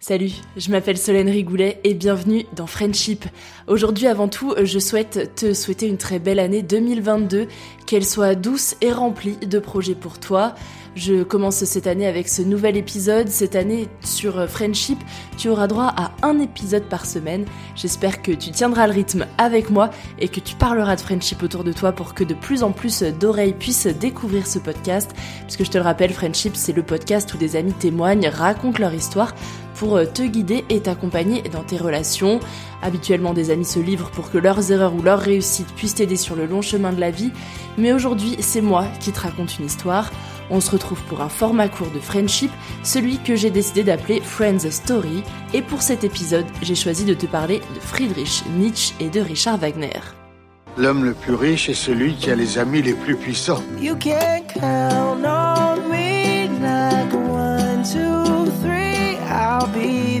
Salut, je m'appelle Solène Rigoulet et bienvenue dans Friendship. Aujourd'hui avant tout, je souhaite te souhaiter une très belle année 2022, qu'elle soit douce et remplie de projets pour toi. Je commence cette année avec ce nouvel épisode. Cette année sur Friendship, tu auras droit à un épisode par semaine. J'espère que tu tiendras le rythme avec moi et que tu parleras de Friendship autour de toi pour que de plus en plus d'oreilles puissent découvrir ce podcast. Puisque je te le rappelle, Friendship, c'est le podcast où des amis témoignent, racontent leur histoire pour te guider et t'accompagner dans tes relations. Habituellement, des amis se livrent pour que leurs erreurs ou leurs réussites puissent t'aider sur le long chemin de la vie. Mais aujourd'hui, c'est moi qui te raconte une histoire. On se retrouve pour un format court de friendship, celui que j'ai décidé d'appeler Friends Story. Et pour cet épisode, j'ai choisi de te parler de Friedrich Nietzsche et de Richard Wagner. L'homme le plus riche est celui qui a les amis les plus puissants. You can count on me like one, two, three, I'll be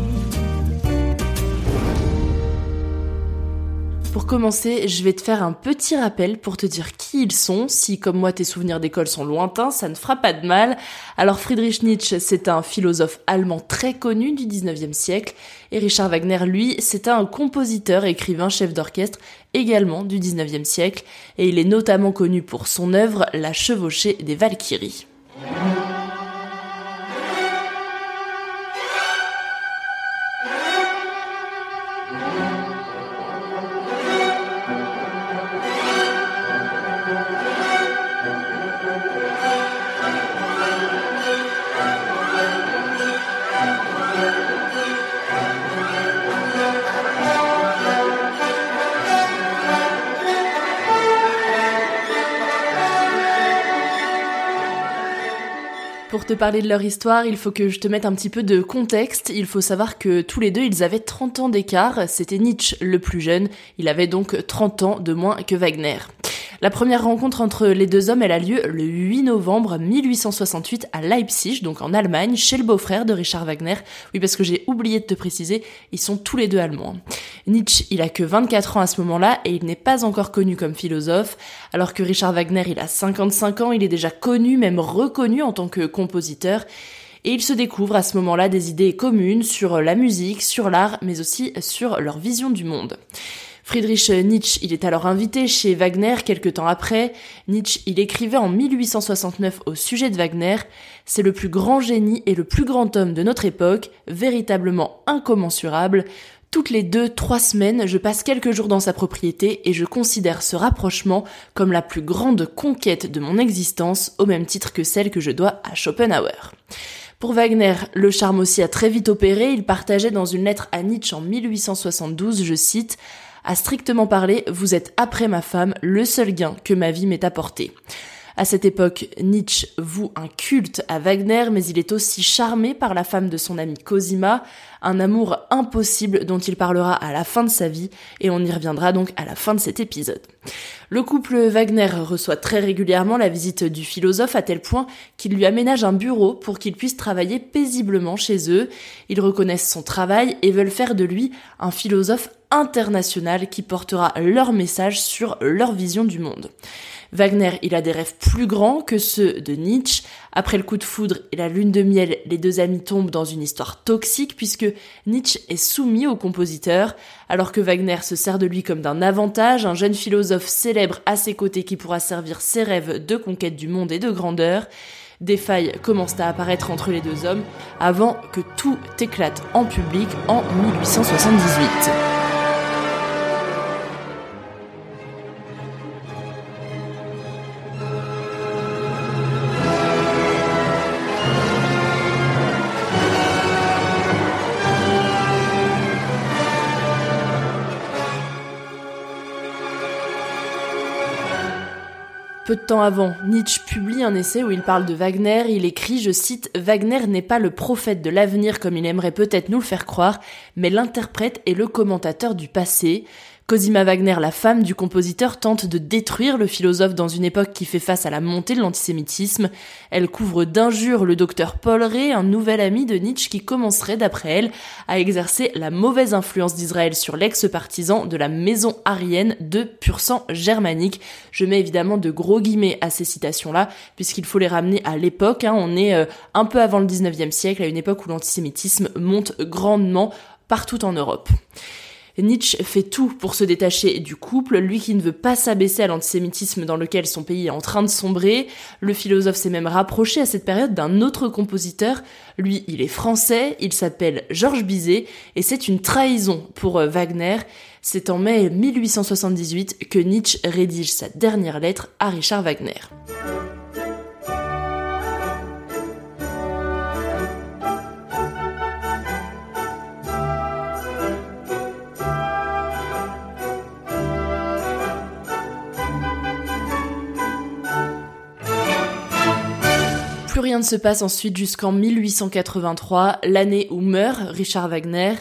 Pour commencer, je vais te faire un petit rappel pour te dire qui ils sont. Si, comme moi, tes souvenirs d'école sont lointains, ça ne fera pas de mal. Alors, Friedrich Nietzsche, c'est un philosophe allemand très connu du 19e siècle. Et Richard Wagner, lui, c'est un compositeur, écrivain, chef d'orchestre, également du 19e siècle. Et il est notamment connu pour son œuvre La chevauchée des Valkyries. Parler de leur histoire, il faut que je te mette un petit peu de contexte. Il faut savoir que tous les deux, ils avaient 30 ans d'écart. C'était Nietzsche le plus jeune. Il avait donc 30 ans de moins que Wagner. La première rencontre entre les deux hommes, elle a lieu le 8 novembre 1868 à Leipzig, donc en Allemagne, chez le beau-frère de Richard Wagner. Oui, parce que j'ai oublié de te préciser, ils sont tous les deux allemands. Nietzsche, il a que 24 ans à ce moment-là et il n'est pas encore connu comme philosophe, alors que Richard Wagner, il a 55 ans, il est déjà connu, même reconnu en tant que compositeur. Et ils se découvrent à ce moment-là des idées communes sur la musique, sur l'art, mais aussi sur leur vision du monde. Friedrich Nietzsche, il est alors invité chez Wagner quelque temps après. Nietzsche, il écrivait en 1869 au sujet de Wagner, c'est le plus grand génie et le plus grand homme de notre époque, véritablement incommensurable. Toutes les deux, trois semaines, je passe quelques jours dans sa propriété et je considère ce rapprochement comme la plus grande conquête de mon existence, au même titre que celle que je dois à Schopenhauer. Pour Wagner, le charme aussi a très vite opéré, il partageait dans une lettre à Nietzsche en 1872, je cite, à strictement parler, vous êtes après ma femme le seul gain que ma vie m'ait apporté. À cette époque, Nietzsche voue un culte à Wagner, mais il est aussi charmé par la femme de son ami Cosima, un amour impossible dont il parlera à la fin de sa vie, et on y reviendra donc à la fin de cet épisode. Le couple Wagner reçoit très régulièrement la visite du philosophe à tel point qu'il lui aménage un bureau pour qu'il puisse travailler paisiblement chez eux. Ils reconnaissent son travail et veulent faire de lui un philosophe international qui portera leur message sur leur vision du monde. Wagner, il a des rêves plus grands que ceux de Nietzsche. Après le coup de foudre et la lune de miel, les deux amis tombent dans une histoire toxique puisque Nietzsche est soumis au compositeur, alors que Wagner se sert de lui comme d'un avantage, un jeune philosophe célèbre à ses côtés qui pourra servir ses rêves de conquête du monde et de grandeur. Des failles commencent à apparaître entre les deux hommes avant que tout éclate en public en 1878. Peu de temps avant, Nietzsche publie un essai où il parle de Wagner. Il écrit, je cite, Wagner n'est pas le prophète de l'avenir comme il aimerait peut-être nous le faire croire, mais l'interprète et le commentateur du passé. Cosima Wagner, la femme du compositeur, tente de détruire le philosophe dans une époque qui fait face à la montée de l'antisémitisme. Elle couvre d'injures le docteur Paul Ray, un nouvel ami de Nietzsche qui commencerait, d'après elle, à exercer la mauvaise influence d'Israël sur l'ex-partisan de la maison arienne de pur sang germanique. Je mets évidemment de gros guillemets à ces citations-là, puisqu'il faut les ramener à l'époque. Hein. On est euh, un peu avant le 19e siècle, à une époque où l'antisémitisme monte grandement partout en Europe. Nietzsche fait tout pour se détacher du couple, lui qui ne veut pas s'abaisser à l'antisémitisme dans lequel son pays est en train de sombrer. Le philosophe s'est même rapproché à cette période d'un autre compositeur. Lui, il est français, il s'appelle Georges Bizet, et c'est une trahison pour euh, Wagner. C'est en mai 1878 que Nietzsche rédige sa dernière lettre à Richard Wagner. Se passe ensuite jusqu'en 1883, l'année où meurt Richard Wagner.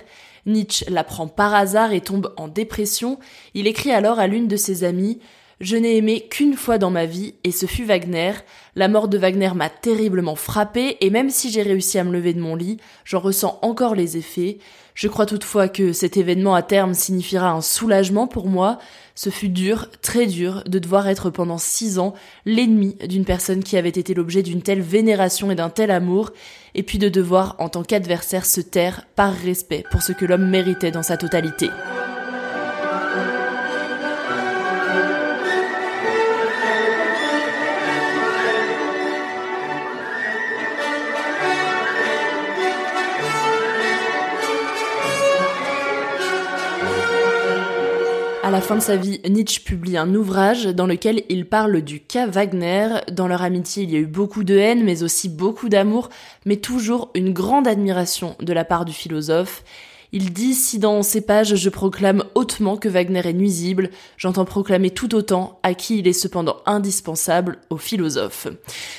Nietzsche l'apprend par hasard et tombe en dépression. Il écrit alors à l'une de ses amies je n'ai aimé qu'une fois dans ma vie, et ce fut Wagner. La mort de Wagner m'a terriblement frappé, et même si j'ai réussi à me lever de mon lit, j'en ressens encore les effets. Je crois toutefois que cet événement à terme signifiera un soulagement pour moi. Ce fut dur, très dur, de devoir être pendant six ans l'ennemi d'une personne qui avait été l'objet d'une telle vénération et d'un tel amour, et puis de devoir, en tant qu'adversaire, se taire par respect pour ce que l'homme méritait dans sa totalité. La fin de sa vie, Nietzsche publie un ouvrage dans lequel il parle du cas Wagner. Dans leur amitié, il y a eu beaucoup de haine, mais aussi beaucoup d'amour, mais toujours une grande admiration de la part du philosophe. Il dit si dans ces pages je proclame hautement que Wagner est nuisible, j'entends proclamer tout autant à qui il est cependant indispensable, au philosophe.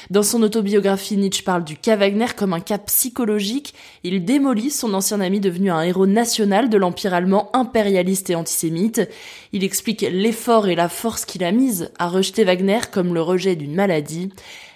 Dans son autobiographie, Nietzsche parle du cas Wagner comme un cas psychologique. Il démolit son ancien ami devenu un héros national de l'empire allemand impérialiste et antisémite. Il explique l'effort et la force qu'il a mise à rejeter Wagner comme le rejet d'une maladie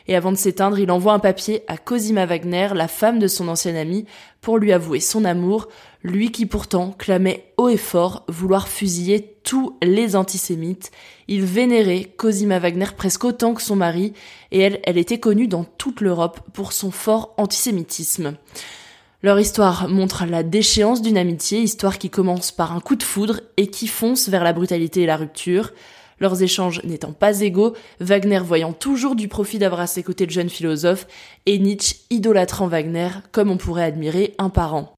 et avant de s'éteindre, il envoie un papier à Cosima Wagner, la femme de son ancien ami, pour lui avouer son amour, lui qui pourtant clamait haut et fort vouloir fusiller tous les antisémites. Il vénérait Cosima Wagner presque autant que son mari, et elle, elle était connue dans toute l'Europe pour son fort antisémitisme. Leur histoire montre la déchéance d'une amitié, histoire qui commence par un coup de foudre et qui fonce vers la brutalité et la rupture. Leurs échanges n'étant pas égaux, Wagner voyant toujours du profit d'avoir à ses côtés le jeune philosophe, et Nietzsche idolâtrant Wagner comme on pourrait admirer un parent.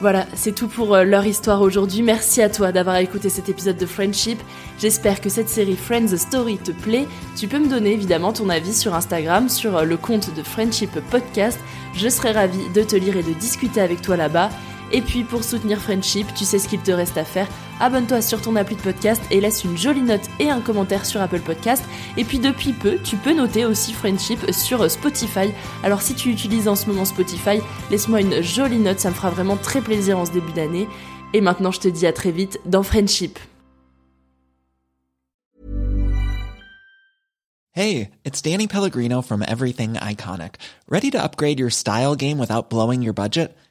Voilà, c'est tout pour euh, leur histoire aujourd'hui. Merci à toi d'avoir écouté cet épisode de Friendship. J'espère que cette série Friends Story te plaît. Tu peux me donner évidemment ton avis sur Instagram, sur euh, le compte de Friendship Podcast. Je serai ravie de te lire et de discuter avec toi là-bas. Et puis pour soutenir Friendship, tu sais ce qu'il te reste à faire. Abonne-toi sur ton appli de podcast et laisse une jolie note et un commentaire sur Apple Podcast. Et puis depuis peu, tu peux noter aussi Friendship sur Spotify. Alors si tu utilises en ce moment Spotify, laisse-moi une jolie note, ça me fera vraiment très plaisir en ce début d'année. Et maintenant, je te dis à très vite dans Friendship. Hey, it's Danny Pellegrino from Everything Iconic. Ready to upgrade your style game without blowing your budget?